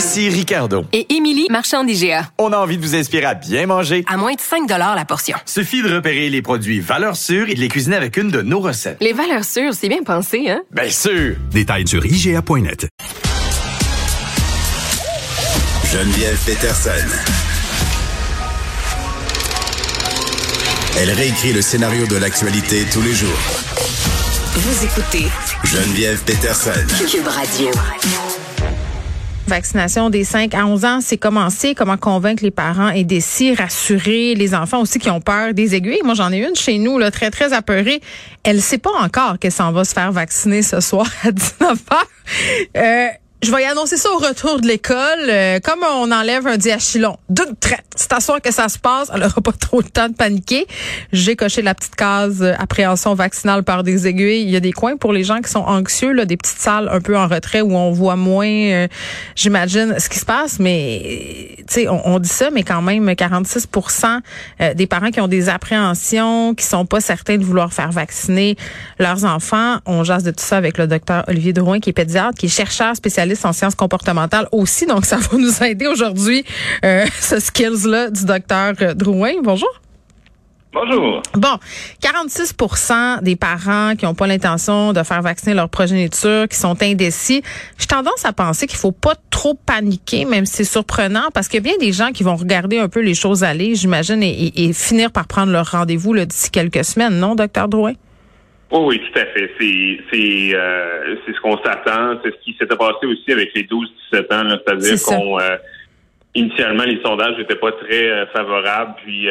Ici Ricardo. Et Émilie, marchand d'IGA. On a envie de vous inspirer à bien manger. À moins de 5 la portion. Suffit de repérer les produits valeurs sûres et de les cuisiner avec une de nos recettes. Les valeurs sûres, c'est bien pensé, hein? Bien sûr! Détails sur IGA.net. Geneviève Peterson. Elle réécrit le scénario de l'actualité tous les jours. Vous écoutez Geneviève Peterson. Cube Radio. Vaccination des 5 à 11 ans, c'est commencé. Comment convaincre les parents et des rassurer les enfants aussi qui ont peur des aiguilles. Moi, j'en ai une chez nous, là, très, très apeurée. Elle sait pas encore qu'elle s'en va se faire vacciner ce soir à 19 h. Euh, je vais y annoncer ça au retour de l'école. Euh, comme on enlève un diachylon d'une traite, c'est à soir que ça se passe. Elle n'aura pas trop le temps de paniquer. J'ai coché la petite case euh, appréhension vaccinale par des aiguilles. Il y a des coins pour les gens qui sont anxieux, là, des petites salles un peu en retrait où on voit moins, euh, j'imagine, ce qui se passe. Mais, tu sais, on, on, dit ça, mais quand même, 46% des parents qui ont des appréhensions, qui sont pas certains de vouloir faire vacciner leurs enfants. On jase de tout ça avec le docteur Olivier Drouin, qui est pédiatre, qui est chercheur spécialiste en sciences comportementales aussi. Donc, ça va nous aider aujourd'hui, euh, ce skills-là du docteur euh, Drouin. Bonjour. Bonjour. Bon, 46 des parents qui n'ont pas l'intention de faire vacciner leur progéniture, qui sont indécis. J'ai tendance à penser qu'il faut pas trop paniquer, même si c'est surprenant, parce qu'il y a bien des gens qui vont regarder un peu les choses aller, j'imagine, et, finir par prendre leur rendez-vous d'ici quelques semaines, non, docteur Drouin? Oh oui, tout à fait. C'est c'est euh, c'est ce qu'on s'attend. C'est ce qui s'était passé aussi avec les 12-17 ans, c'est-à-dire qu'on euh, initialement les sondages n'étaient pas très euh, favorables, puis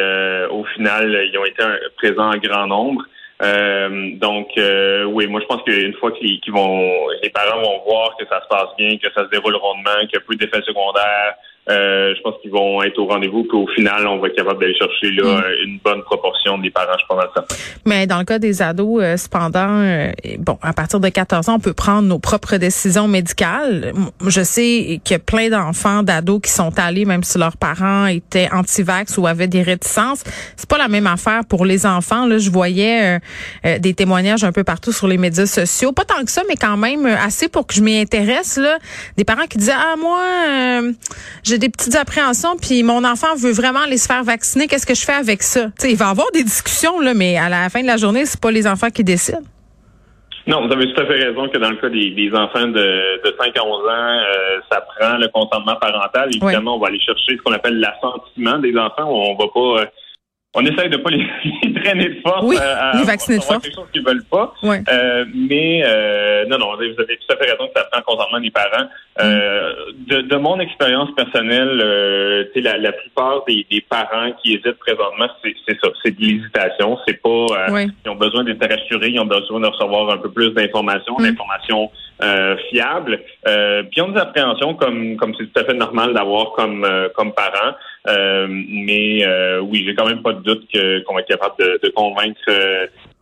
au final ils ont été présents en grand nombre. donc oui, moi je pense qu'une fois que les, vont les parents vont voir que ça se passe bien, que ça se déroule rondement, qu'il y a peu d'effets secondaires, euh, je pense qu'ils vont être au rendez-vous, qu'au final, on va être capable d'aller chercher là, mm. une bonne proportion des parents, je pense. Mais dans le cas des ados, euh, cependant, euh, bon, à partir de 14 ans, on peut prendre nos propres décisions médicales. Je sais qu'il y a plein d'enfants, d'ados qui sont allés, même si leurs parents étaient anti-vax ou avaient des réticences. C'est pas la même affaire pour les enfants. Là, je voyais des témoignages un peu partout sur les médias sociaux. Pas tant que ça, mais quand même assez pour que je m'y intéresse. Là, des parents qui disaient, ah moi, j'ai des petites appréhensions, puis mon enfant veut vraiment aller se faire vacciner. Qu'est-ce que je fais avec ça? il va y avoir des discussions, là, mais à la fin de la journée, c'est pas les enfants qui décident. Non, vous avez tout à fait raison que dans le cas des, enfants de, de 5 à 11 ans, euh, ça prend le consentement parental. Évidemment, on va aller chercher ce qu'on appelle l'assentiment des enfants. On va pas... Euh, on essaye de pas les, traîner de force oui, à, les vacciner de force. quelque chose qu'ils veulent pas. Euh, mais euh, non, non, vous avez tout à fait raison que ça prend consentement des parents. Euh, de, de, mon expérience personnelle, euh, la, la plupart des, des, parents qui hésitent présentement, c'est ça, c'est de l'hésitation. C'est pas euh, ils ont besoin d'être rassurés, ils ont besoin de recevoir un peu plus d'informations, mm. d'informations euh, fiables. Euh, puis ont des appréhensions comme comme c'est tout à fait normal d'avoir comme comme parents. mais oui, j'ai quand même pas de doute qu'on va être capable de, de convaincre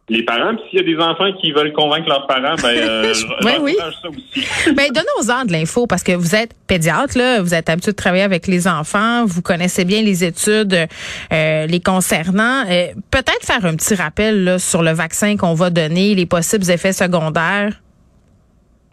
les parents. Puis s'il y a des enfants qui veulent convaincre leurs parents, ben euh, oui, oui. ça aussi. ben donnez-aux-en de l'info parce que vous êtes pédiatre, là, vous êtes habitué de travailler avec les enfants, vous connaissez bien les études euh, les concernant. Euh, peut-être faire un petit rappel là, sur le vaccin qu'on va donner, les possibles effets secondaires.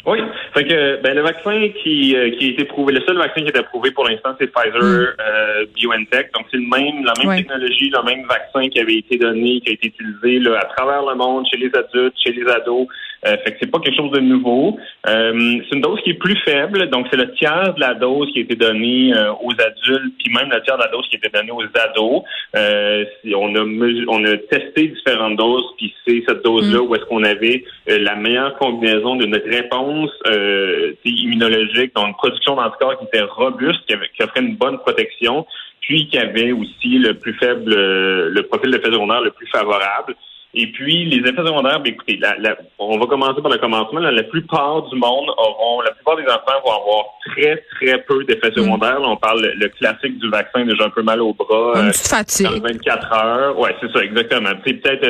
Oui, fait que ben, le vaccin qui, euh, qui a été prouvé, le seul vaccin qui a été approuvé pour l'instant, c'est Pfizer mm. euh, BioNTech. Donc c'est le même, la même technologie, le même vaccin qui avait été donné, qui a été utilisé là, à travers le monde, chez les adultes, chez les ados. Euh, fait que c'est pas quelque chose de nouveau. Euh, c'est une dose qui est plus faible, donc c'est le tiers de la dose qui a été donnée euh, aux adultes, puis même le tiers de la dose qui a été donnée aux ados. on a on a testé différentes doses, puis c'est cette dose-là mm. où est-ce qu'on avait la meilleure combinaison de notre réponse immunologique, donc une production d'anticorps qui était robuste, qui, avait, qui offrait une bonne protection, puis qui avait aussi le plus faible, le profil de secondaire le plus favorable. Et puis, les effets secondaires, ben, écoutez, la, la- on va commencer par le commencement. là. la plupart du monde auront, la plupart des enfants vont avoir très, très peu d'effets Mm. secondaires. Là, on parle le, le classique du vaccin, déjà un peu mal au bras. Une euh, petite dans fatigue. 24 heures. Ouais, c'est ça, exactement. C'est peut-être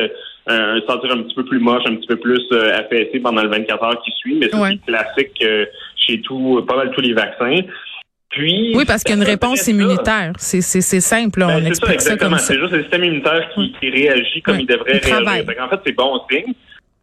euh, un sentir un petit peu plus moche, un petit peu plus euh, affaissé pendant le 24 heures qui suit, mais ça, Ouais. c'est classique euh, chez tout, pas mal tous les vaccins. Puis, Oui, parce qu'il y a une réponse immunitaire. C'est simple, là, ben, on ça, explique ça, comme ça. C'est juste le système immunitaire qui, qui réagit comme il devrait Il réagir. Qu'en fait, c'est bon signe.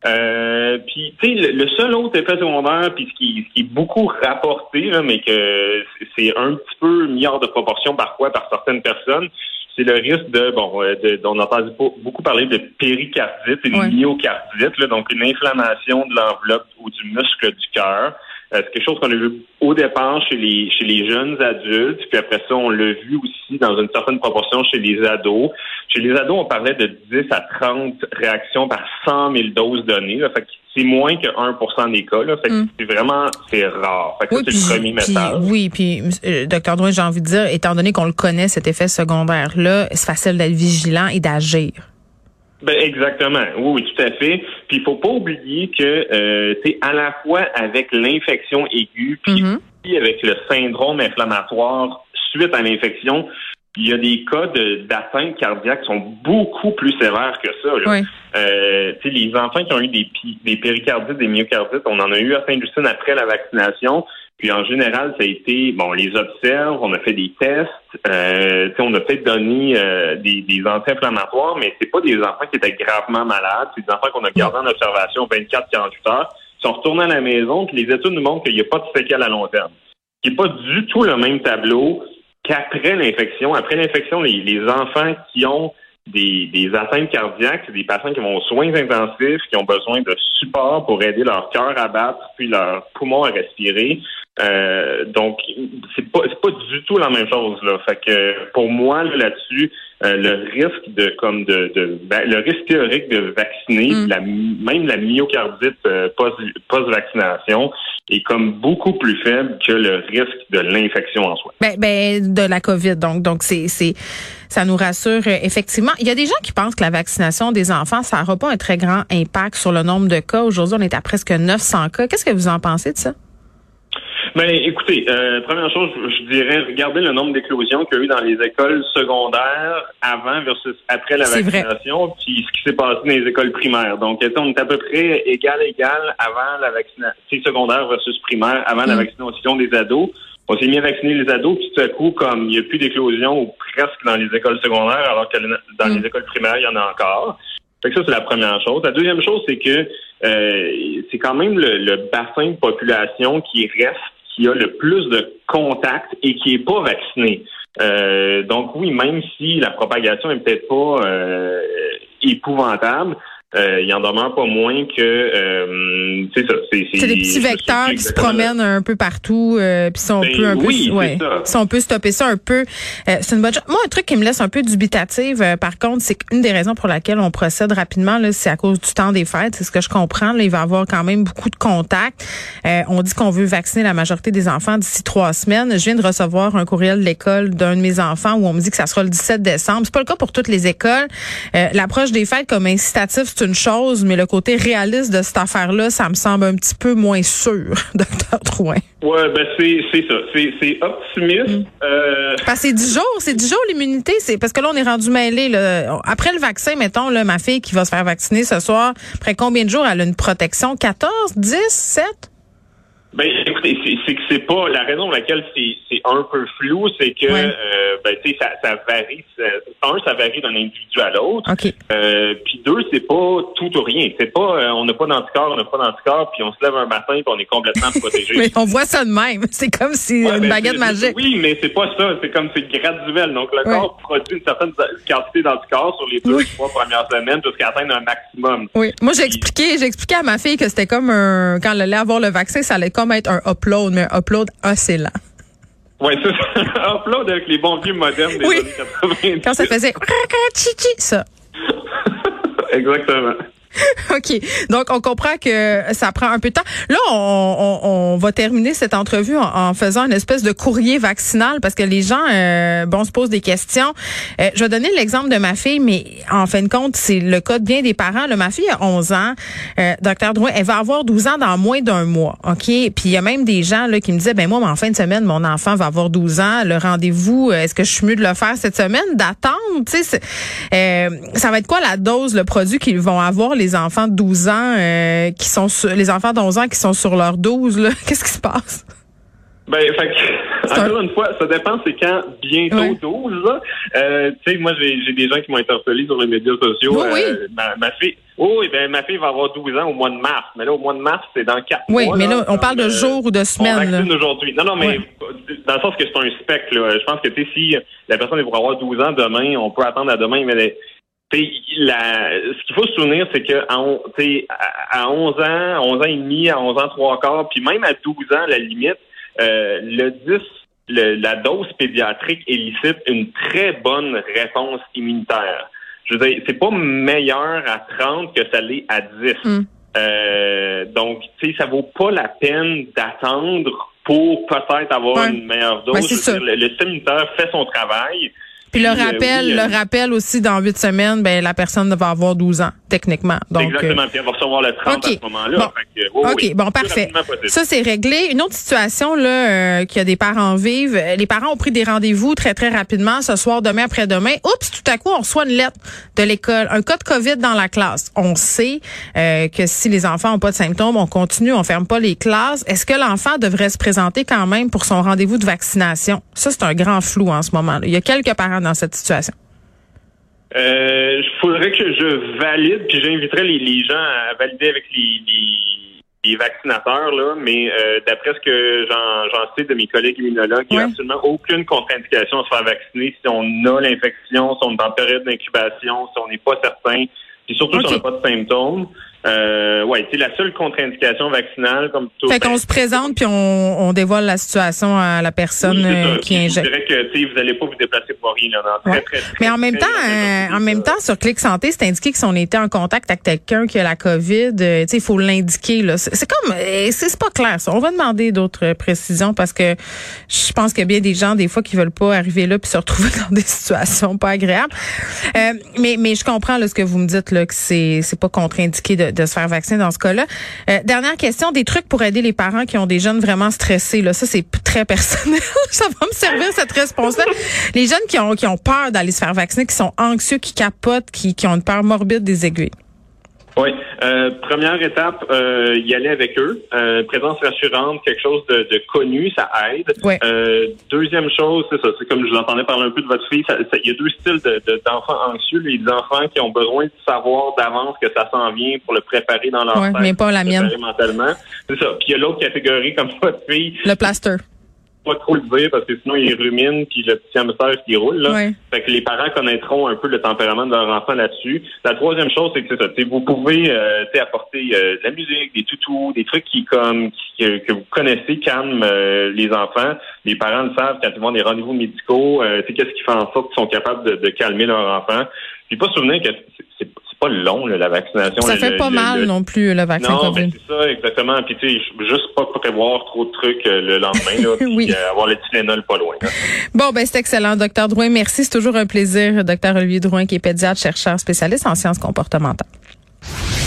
Euh, puis, tu sais, le, le seul autre effet secondaire, puis ce qui, ce qui est beaucoup rapporté, là, mais que c'est- un petit peu mis hors de proportion parfois par certaines personnes, c'est le risque de, bon, euh, de, on entend beaucoup parler de péricardite et de myocardite, là, donc une inflammation de l'enveloppe ou du muscle du cœur. Euh, c'est quelque chose qu'on a vu au départ chez les chez les jeunes adultes, puis après ça, on l'a vu aussi dans une certaine proportion chez les ados. Chez les ados, on parlait de 10 à 30 réactions par 100 000 doses données. Là, fait que c'est moins que 1 des cas. Là, fait que Mm. c'est vraiment c'est rare. Fait que Oui, ça, c'est le premier message. oui, puis euh, docteur Drouin, j'ai envie de dire, étant donné qu'on le connaît, cet effet secondaire-là, c'est facile d'être vigilant et d'agir. Ben exactement. Oui, oui, tout à fait. Puis il faut pas oublier que euh, tu sais, à la fois avec l'infection aiguë, puis Mhm. aussi avec le syndrome inflammatoire suite à l'infection, il y a des cas de- d'atteinte cardiaque qui sont beaucoup plus sévères que ça. Là. Oui. Euh, tu sais, les enfants qui ont eu des, des péricardites, des myocardites, on en a eu à Sainte-Justine après la vaccination. Puis en général, ça a été, bon, on les observe, on a fait des tests, euh, on a peut-être donné euh, des, des anti-inflammatoires, mais c'est pas des enfants qui étaient gravement malades, c'est des enfants qu'on a gardés en observation 24-48 heures, qui sont retournés à la maison, puis les études nous montrent qu'il n'y a pas de séquelles à long terme. Ce n'est pas du tout le même tableau qu'après l'infection. Après l'infection, les, les enfants qui ont des, des atteintes cardiaques, c'est des patients qui vont aux soins intensifs, qui ont besoin de support pour aider leur cœur à battre, puis leur poumon à respirer. Euh, donc, c'est pas c'est pas du tout la même chose là. Fait que pour moi là, là-dessus, euh, le risque de comme de, de ben, le risque théorique de vacciner, Mm. la, même la myocardite euh, post post vaccination est comme beaucoup plus faible que le risque de l'infection en soi. Ben, ben, de la COVID. Donc, donc c'est, c'est, ça nous rassure euh, effectivement. Il y a des gens qui pensent que la vaccination des enfants, ça n'aura pas un très grand impact sur le nombre de cas. Aujourd'hui, on est à presque 900 cas. Qu'est-ce que vous en pensez de ça? Ben, écoutez, euh, première chose, je dirais, regardez le nombre d'éclosions qu'il y a eu dans les écoles secondaires avant versus après la vaccination, puis ce qui s'est passé dans les écoles primaires. Donc, on est à peu près égal égal avant la vaccination secondaire versus primaire, avant la Mm. vaccination des ados? On s'est mis à vacciner les ados, puis tout à coup, comme il n'y a plus d'éclosion ou presque dans les écoles secondaires, alors que dans Mm. les écoles primaires, il y en a encore. Fait que ça, c'est la première chose. La deuxième chose, c'est que euh, c'est quand même le, le bassin de population qui reste, qui a le plus de contacts et qui est pas vacciné. Euh, donc oui, même si la propagation est peut-être pas euh, épouvantable, euh, il en demeure pas moins que euh, c'est ça. C'est C'est des petits vecteurs qui se promènent un peu partout, euh, puis si on Ben peut un oui, peu, ouais, ça. si on peut stopper ça un peu, euh, c'est une bonne chose. Moi, un truc qui me laisse un peu dubitative, euh, par contre, c'est qu'une des raisons pour laquelle on procède rapidement, là, c'est à cause du temps des fêtes. C'est ce que je comprends. Là, il va y avoir quand même beaucoup de contacts. Euh, on dit qu'on veut vacciner la majorité des enfants d'ici trois semaines. Je viens de recevoir un courriel de l'école d'un de mes enfants où on me dit que ça sera le 17 décembre. C'est pas le cas pour toutes les écoles. L'approche des fêtes comme incitatif, c'est une chose, mais le côté réaliste de cette affaire-là, ça me semble un petit peu moins sûr, docteur Drouin. Ouais, ben c'est ça. C'est optimiste. Euh, Parce que c'est 10 jours, c'est 10 jours l'immunité. C'est parce que là, on est rendu mêlé. Là. Après le vaccin, mettons, là, ma fille qui va se faire vacciner ce soir, après combien de jours elle a une protection? 14, 10, 7? Ben, écoutez, c'est- que c'est pas la raison pour laquelle c'est un peu flou, c'est que Ouais. euh, ben, tu sais, ça, ça varie. ça- un, ça varie d'un individu à l'autre. OK. Euh, puis deux, c'est pas tout ou rien. C'est pas, euh, on n'a pas d'anticorps, on n'a pas d'anticorps, puis on se lève un matin puis on est complètement protégé. Mais on voit ça de même. C'est comme si Ouais, une ben, baguette magique. Oui, mais c'est pas ça. C'est comme c'est graduel. Donc, le Ouais. corps produit une certaine quantité d'anticorps sur les deux, Oui. trois premières semaines jusqu'à atteindre un maximum. Oui. Moi, j'ai expliqué, j'ai expliqué à ma fille que c'était comme un, quand elle allait avoir le vaccin, ça allait comme être un upload, mais un upload assez lent. Ouais, c'est ça. Upload avec les bons vieux modernes des Oui. années 90. Quand ça faisait ça. Exactement. OK. Donc, on comprend que ça prend un peu de temps. Là, on, on, on va terminer cette entrevue en, en, faisant une espèce de courrier vaccinal parce que les gens, euh, bon, se posent des questions. Euh, je vais donner l'exemple de ma fille, mais en fin de compte, c'est le cas de bien des parents. Ma fille a 11 ans. Euh, docteur Drouin, elle va avoir 12 ans dans moins d'un mois. OK? Puis il y a même des gens là, qui me disaient, ben moi, en fin de semaine, mon enfant va avoir 12 ans. Le rendez-vous, euh, est-ce que je suis mieux de le faire cette semaine, d'attendre? Tu sais, euh, ça va être quoi la dose, le produit qu'ils vont avoir les enfants de 12 ans euh, qui sont sur, les enfants de 11 ans qui sont sur leur 12 là, qu'est-ce qui se passe? Ben, fait que, encore une fois, ça dépend c'est quand bientôt Ouais. 12. Là. Euh, tu sais, moi j'ai des gens qui m'ont interpellé sur les médias sociaux. Oui, oui. Euh, ma, ma fille. Oh, oui, ben ma fille va avoir 12 ans au mois de mars. Mais là, au mois de mars, c'est dans 4 Oui, mois. mais là, on parle de euh, jours ou de semaines. aujourd'hui. Non, non, mais Ouais. dans le sens que c'est un spectre. Là. Je pense que tu sais, si la personne est pour avoir 12 ans demain, on peut attendre à demain, mais la, ce qu'il faut se souvenir, c'est que à, on- tu sais, à, à 11 ans, 11 ans et demi, à 11 ans trois quarts, puis même à 12 ans, à la limite, euh, le 10, le- la dose pédiatrique élicite une très bonne réponse immunitaire. Je veux dire, c'est pas meilleur à 30 que ça l'est à 10. Mm. Euh, donc, tu sais, ça vaut pas la peine d'attendre pour peut-être avoir Ouais. une meilleure dose. Ben, dire, le, le système immunitaire fait son travail. Puis le euh, rappel, oui, euh, le rappel aussi dans huit semaines, ben la personne va avoir 12 ans techniquement. Donc Exactement. Puis elle va recevoir le 30 OK. à ce moment-là. Bon. Que, OK, oui, bon, parfait. Ça, c'est réglé. Une autre situation, là, euh, qu'il y a des parents vivent. euh, Les parents ont pris des rendez-vous très, très rapidement, ce soir, demain, après-demain. Oups, tout à coup, on reçoit une lettre de l'école. Un cas de COVID dans la classe. On sait euh, que si les enfants ont pas de symptômes, on continue, on ferme pas les classes. Est-ce que l'enfant devrait se présenter quand même pour son rendez-vous de vaccination? Ça, c'est un grand flou en ce moment. -là. Il y a quelques parents dans cette situation. Euh, il faudrait que je valide, puis j'inviterais les, les gens à valider avec les, les, les vaccinateurs, là, mais euh, d'après ce que j'en sais de mes collègues immunologues, il n'y a absolument aucune contre-indication à se faire vacciner si on a l'infection, si on est en période d'incubation, si on n'est pas certain, puis surtout si on n'a pas de symptômes. Euh, ouais, c'est la seule contre-indication vaccinale, comme tout. Fait qu'on se présente puis on, on dévoile la situation à la personne Oui, euh, qui Je injecte. vous dirais que tu sais, vous n'allez pas vous déplacer pour rien. Là, dans Ouais. très, très, très, Mais en même temps, grande euh, en même temps, sur Clic Santé, c'est indiqué que si on était en contact avec quelqu'un qui a la COVID, euh, tu sais, il faut l'indiquer. là. C'est comme, c'est pas clair. Ça. On va demander d'autres précisions parce que je pense qu'il y a bien des gens des fois qui veulent pas arriver là puis se retrouver dans des situations pas agréables. Euh, mais mais je comprends là, ce que vous me dites là que c'est c'est pas contre-indiqué de, de se faire vacciner dans ce cas-là. Euh, dernière question, des trucs pour aider les parents qui ont des jeunes vraiment stressés. Là, ça c'est très personnel. ça va me servir cette réponse-là. Les jeunes qui ont qui ont peur d'aller se faire vacciner, qui sont anxieux, qui capotent, qui, qui ont une peur morbide des aiguilles. Oui. Euh, première étape, euh, y aller avec eux. Euh, présence rassurante, quelque chose de, de connu, ça aide. Ouais. Euh, deuxième chose, c'est ça. C'est comme je vous entendais parler un peu de votre fille. Il y a deux styles de- de- d'enfants anxieux. Les enfants qui ont besoin de savoir d'avance que ça s'en vient pour le préparer dans leur Ouais, tête, mais pas la mienne. mentalement. C'est ça. Puis il y a l'autre catégorie comme votre fille. Le plaster. Pas trop le dire parce que sinon il rumine puis le petit hamster qui roule. Là. Ouais. Fait que les parents connaîtront un peu le tempérament de leur enfant là-dessus. La troisième chose, c'est que c'est ça. Vous pouvez euh, apporter euh, de la musique, des toutous, des trucs qui comme qui- que, que vous connaissez calment euh, les enfants. Les parents le savent quand ils vont des rendez-vous médicaux. Euh, tu sais, Qu'est-ce qui fait en sorte qu'ils sont capables de, de calmer leur enfant. Puis pas se souvenir que c'est- c'est c'est pas long là, la vaccination. Ça fait le- pas le- mal le- non plus le vaccin non, ben c'est ça, exactement. Puis tu sais, juste pas prévoir trop de trucs euh, le lendemain, là, puis Oui. euh, avoir le Tylenol pas loin. là. Bon, ben c'est excellent, docteur Drouin. Merci, c'est toujours un plaisir, docteur Olivier Drouin, qui est pédiatre, chercheur spécialiste en sciences comportementales.